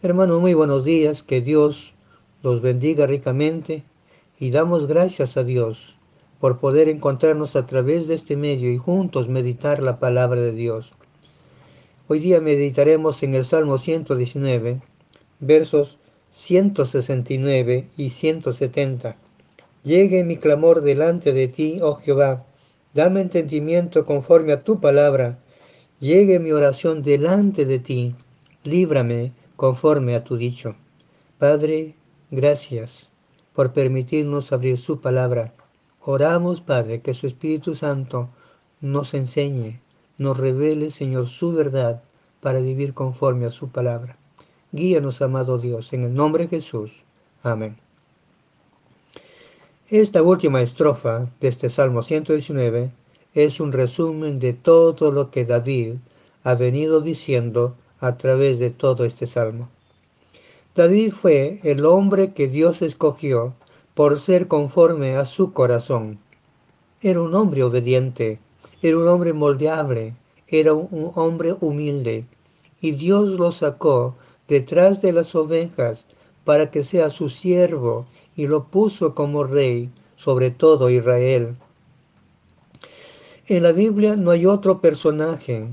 Hermanos, muy buenos días, que Dios los bendiga ricamente y damos gracias a Dios por poder encontrarnos a través de este medio y juntos meditar la palabra de Dios. Hoy día meditaremos en el Salmo 119, versos 169 y 170. Llegue mi clamor delante de ti, oh Jehová, dame entendimiento conforme a tu palabra. Llegue mi oración delante de ti, líbrame conforme a tu dicho. Padre, gracias por permitirnos abrir su palabra. Oramos, Padre, que su Espíritu Santo nos enseñe, nos revele, Señor, su verdad para vivir conforme a su palabra. Guíanos, amado Dios, en el nombre de Jesús. Amén. Esta última estrofa de este Salmo 119 es un resumen de todo lo que David ha venido diciendo a través de todo este salmo. David fue el hombre que Dios escogió por ser conforme a su corazón. Era un hombre obediente, era un hombre moldeable, era un hombre humilde, y Dios lo sacó detrás de las ovejas para que sea su siervo y lo puso como rey sobre todo Israel. En la Biblia no hay otro personaje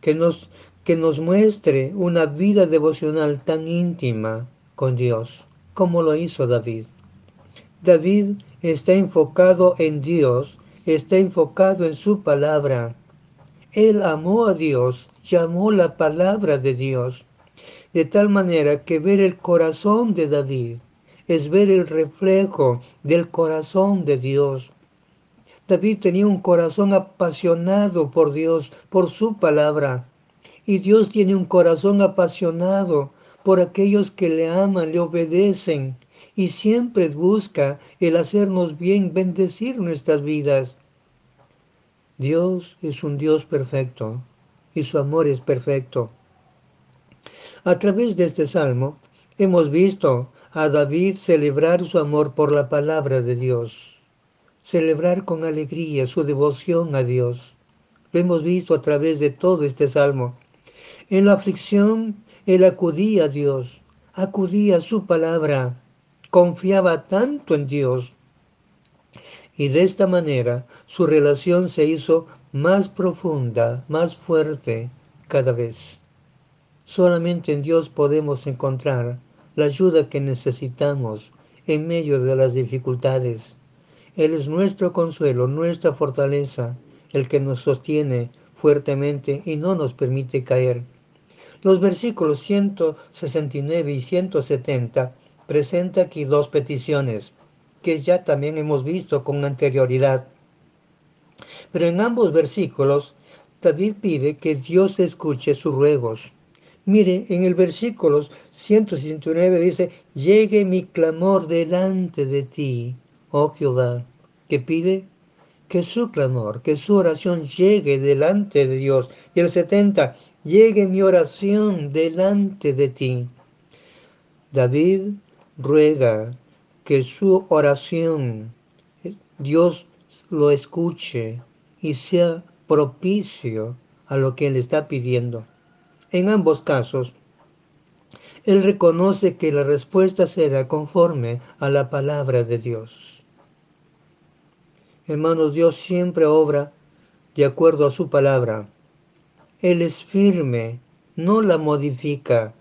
que nos que nos muestre una vida devocional tan íntima con Dios como lo hizo David. David está enfocado en Dios, está enfocado en su palabra. Él amó a Dios, llamó la palabra de Dios, de tal manera que ver el corazón de David es ver el reflejo del corazón de Dios. David tenía un corazón apasionado por Dios, por su palabra. Y Dios tiene un corazón apasionado por aquellos que le aman, le obedecen y siempre busca el hacernos bien, bendecir nuestras vidas. Dios es un Dios perfecto y su amor es perfecto. A través de este salmo hemos visto a David celebrar su amor por la palabra de Dios, celebrar con alegría su devoción a Dios. Lo hemos visto a través de todo este salmo. En la aflicción, él acudía a Dios, acudía a su palabra, confiaba tanto en Dios. Y de esta manera su relación se hizo más profunda, más fuerte cada vez. Solamente en Dios podemos encontrar la ayuda que necesitamos en medio de las dificultades. Él es nuestro consuelo, nuestra fortaleza, el que nos sostiene fuertemente y no nos permite caer. Los versículos 169 y 170 presenta aquí dos peticiones que ya también hemos visto con anterioridad. Pero en ambos versículos David pide que Dios escuche sus ruegos. Mire, en el versículo 169 dice, llegue mi clamor delante de ti, oh Jehová, que pide que su clamor, que su oración llegue delante de Dios. Y el 70, llegue mi oración delante de ti. David ruega que su oración Dios lo escuche y sea propicio a lo que él está pidiendo. En ambos casos, él reconoce que la respuesta será conforme a la palabra de Dios. Hermanos, Dios siempre obra de acuerdo a su palabra. Él es firme, no la modifica,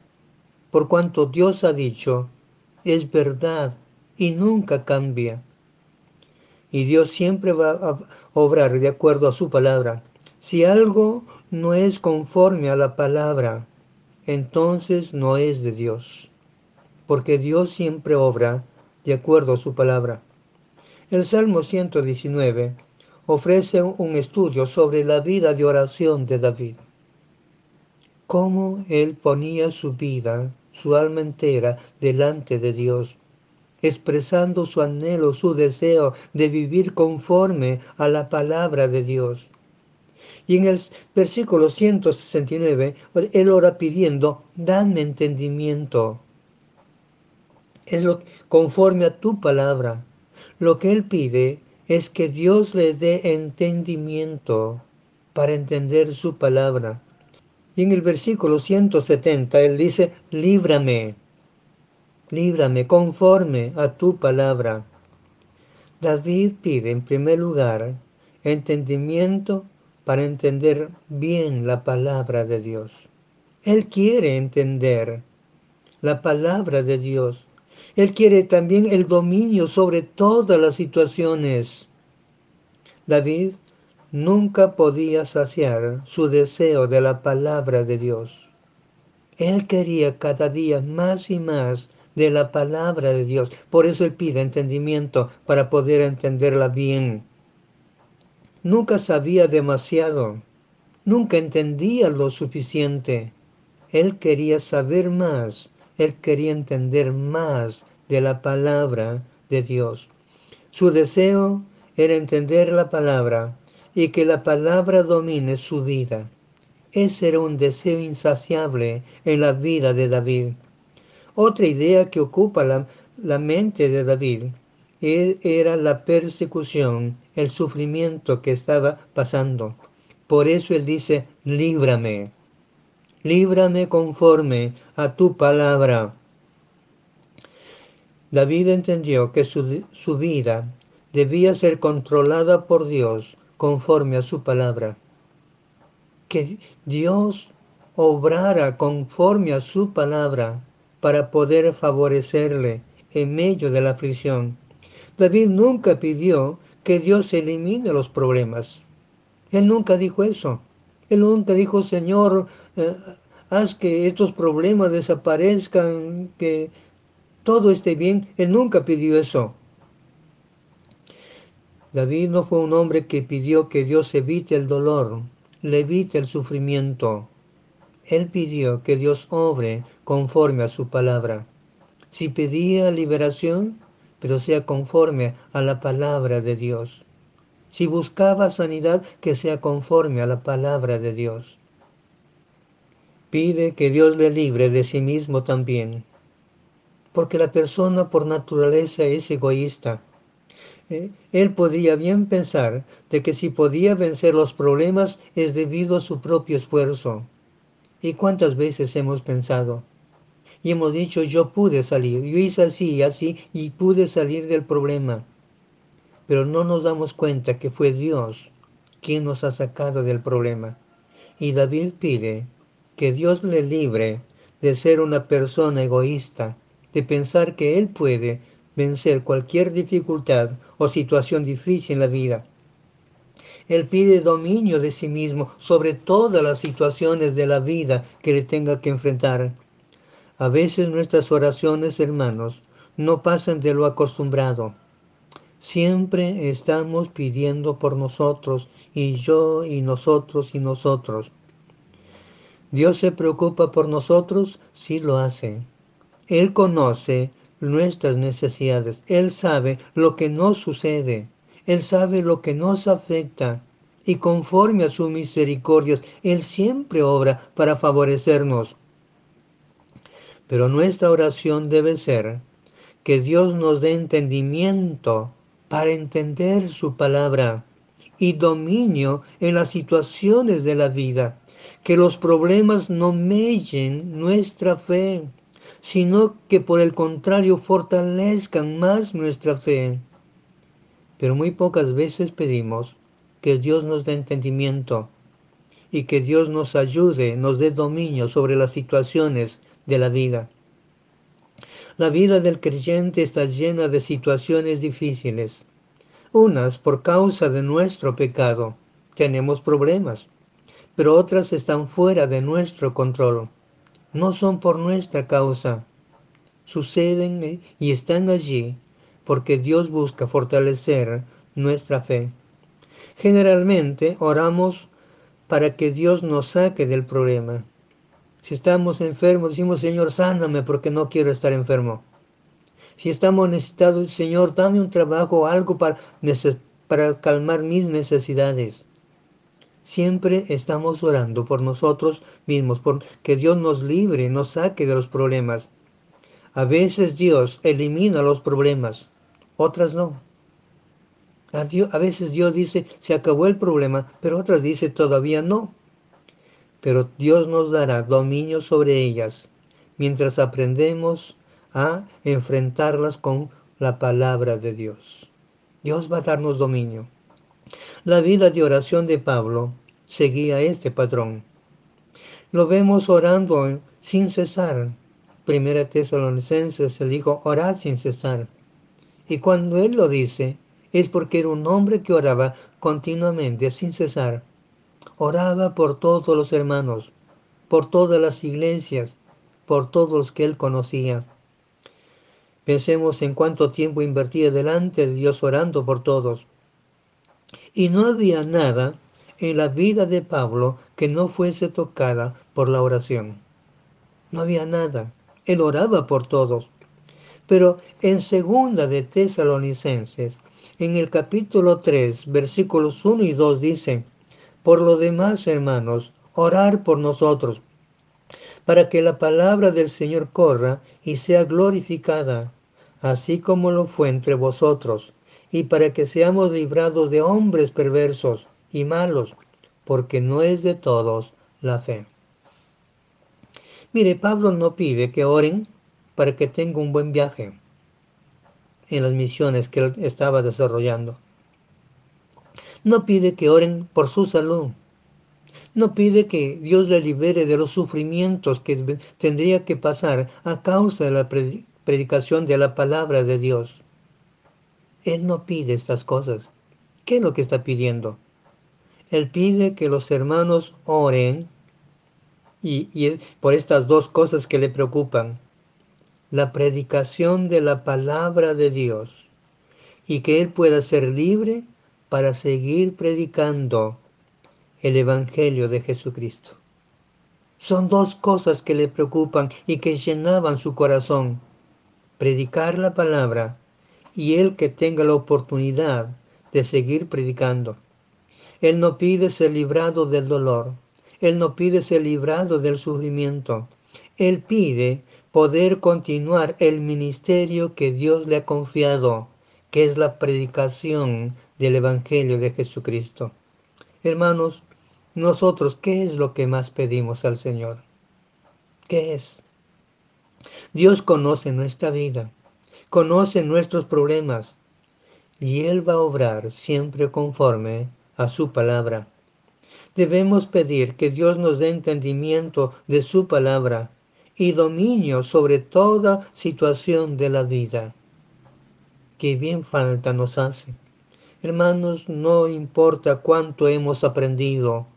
por cuanto Dios ha dicho, es verdad y nunca cambia. Y Dios siempre va a obrar de acuerdo a su palabra. Si algo no es conforme a la palabra, entonces no es de Dios, porque Dios siempre obra de acuerdo a su palabra. El Salmo 119 ofrece un estudio sobre la vida de oración de David cómo él ponía su vida, su alma entera, delante de Dios, expresando su anhelo, su deseo de vivir conforme a la palabra de Dios. Y en el versículo 169, él ora pidiendo, dame entendimiento. Es lo conforme a tu palabra. Lo que él pide es que Dios le dé entendimiento para entender su palabra Y en el versículo 170 él dice, líbrame, líbrame conforme a tu palabra. David pide en primer lugar entendimiento para entender bien la palabra de Dios. Él quiere entender la palabra de Dios. Él quiere también el dominio sobre todas las situaciones. David nunca podía saciar su deseo de la palabra de Dios. Él quería cada día más y más de la palabra de Dios. Por eso él pide entendimiento para poder entenderla bien. Nunca sabía demasiado, nunca entendía lo suficiente. Él quería saber más, él quería entender más de la palabra de Dios. Su deseo era entender la palabra y que la palabra domine su vida. Ese era un deseo insaciable en la vida de David. Otra idea que ocupa la, la mente de David e, era la persecución, el sufrimiento que estaba pasando. Por eso él dice, líbrame, líbrame conforme a tu palabra. David entendió que su, su vida debía ser controlada por Dios conforme a su palabra. Que Dios obrara conforme a su palabra para poder favorecerle en medio de la aflicción. David nunca pidió que Dios elimine los problemas. Él nunca dijo eso. Él nunca dijo, Señor, eh, haz que estos problemas desaparezcan, que todo esté bien. Él nunca pidió eso. David no fue un hombre que pidió que Dios evite el dolor, le evite el sufrimiento. Él pidió que Dios obre conforme a su palabra. Si pedía liberación, pero sea conforme a la palabra de Dios. Si buscaba sanidad, que sea conforme a la palabra de Dios. Pide que Dios le libre de sí mismo también. Porque la persona por naturaleza es egoísta. Eh, él podría bien pensar de que si podía vencer los problemas es debido a su propio esfuerzo ¿Y cuántas veces hemos pensado? Y hemos dicho, yo pude salir, yo hice así y así y pude salir del problema. Pero no nos damos cuenta que fue Dios quien nos ha sacado del problema. Y David pide que Dios le libre de ser una persona egoísta, de pensar que Él puede vencer cualquier dificultad o situación difícil en la vida él pide dominio de sí mismo sobre todas las situaciones de la vida que le tenga que enfrentar. A veces nuestras oraciones, hermanos, no pasan de lo acostumbrado. Siempre estamos pidiendo por nosotros y yo y nosotros y nosotros. Dios se preocupa por nosotros, sí lo hace. Él conoce nuestras necesidades. Él sabe lo que nos sucede. Él sabe lo que nos afecta y conforme a sus misericordias, Él siempre obra para favorecernos. Pero nuestra oración debe ser que Dios nos dé entendimiento para entender su palabra y dominio en las situaciones de la vida. Que los problemas no mellen nuestra fe, sino que por el contrario fortalezcan más nuestra fe. Pero muy pocas veces pedimos que Dios nos dé entendimiento y que Dios nos ayude, nos dé dominio sobre las situaciones de la vida. La vida del creyente está llena de situaciones difíciles. Unas por causa de nuestro pecado. Tenemos problemas. Pero otras están fuera de nuestro control. No son por nuestra causa. Suceden y están allí porque Dios busca fortalecer nuestra fe. Generalmente oramos para que Dios nos saque del problema. Si estamos enfermos, decimos, Señor, sáname porque no quiero estar enfermo. Si estamos necesitados, Señor, dame un trabajo algo para, calmar mis necesidades. Siempre estamos orando por nosotros mismos, por que Dios nos libre, nos saque de los problemas. A veces Dios elimina los problemas, otras no. A, veces Dios dice, se acabó el problema, pero otras dice, todavía no. Pero Dios nos dará dominio sobre ellas mientras aprendemos a enfrentarlas con la palabra de Dios. Dios va a darnos dominio. La vida de oración de Pablo seguía este patrón. Lo vemos orando sin cesar. Primera Tesalonicenses se dijo, orad sin cesar. Y cuando él lo dice, es porque era un hombre que oraba continuamente, sin cesar. Oraba por todos los hermanos, por todas las iglesias, por todos los que él conocía. Pensemos en cuánto tiempo invertía delante de Dios orando por todos. Y no había nada en la vida de Pablo que no fuese tocada por la oración. No había nada. Él oraba por todos. Pero en segunda de Tesalonicenses, en el capítulo 3, versículos 1 y 2 dice, por lo demás, hermanos, orar por nosotros, para que la palabra del Señor corra y sea glorificada, así como lo fue entre vosotros, y para que seamos librados de hombres perversos y malos, porque no es de todos la fe. Mire, Pablo no pide que oren para que tenga un buen viaje en las misiones que él estaba desarrollando. No pide que oren por su salud. No pide que Dios le libere de los sufrimientos que tendría que pasar a causa de la predicación de la palabra de Dios. Él no pide estas cosas. ¿Qué es lo que está pidiendo? Él pide que los hermanos oren y, por estas dos cosas que le preocupan. La predicación de la palabra de Dios y que Él pueda ser libre para seguir predicando el Evangelio de Jesucristo. Son dos cosas que le preocupan y que llenaban su corazón. Predicar la palabra y Él que tenga la oportunidad de seguir predicando. Él no pide ser librado del dolor. Él no pide ser librado del sufrimiento. Él pide poder continuar el ministerio que Dios le ha confiado, que es la predicación del Evangelio de Jesucristo. Hermanos, nosotros, ¿qué es lo que más pedimos al Señor? ¿Qué es? Dios conoce nuestra vida, conoce nuestros problemas y Él va a obrar siempre conforme a su palabra. Debemos pedir que Dios nos dé entendimiento de su palabra y dominio sobre toda situación de la vida. Que bien falta nos hace. Hermanos, no importa cuánto hemos aprendido,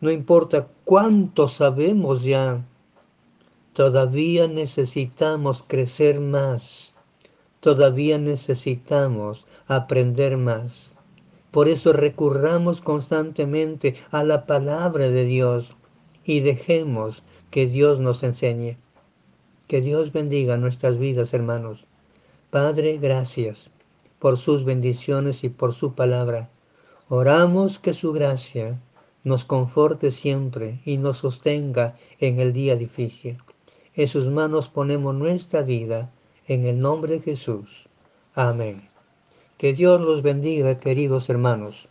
no importa cuánto sabemos ya, todavía necesitamos crecer más, todavía necesitamos aprender más. Por eso recurramos constantemente a la palabra de Dios y dejemos que Dios nos enseñe. Que Dios bendiga nuestras vidas, hermanos. Padre, gracias por sus bendiciones y por su palabra. Oramos que su gracia nos conforte siempre y nos sostenga en el día difícil. En sus manos ponemos nuestra vida en el nombre de Jesús. Amén. Que Dios los bendiga, queridos hermanos.